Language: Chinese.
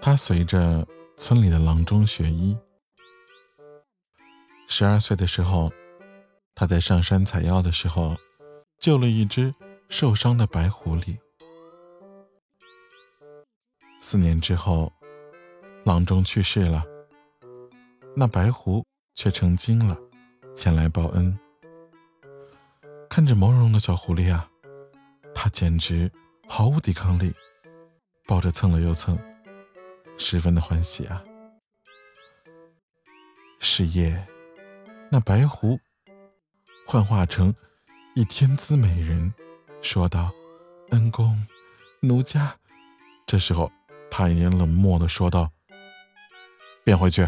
他随着村里的郎中学医。十二岁的时候，他在上山采药的时候，救了一只受伤的白狐狸。四年之后，郎中去世了，那白狐却成精了，前来报恩。看着毛茸茸的小狐狸啊，他简直毫无抵抗力，抱着蹭了又蹭，十分的欢喜啊。是夜，那白狐幻化成一天姿美人，说道：“恩公，奴家。”这时候。他一脸冷漠的说道：“变回去。”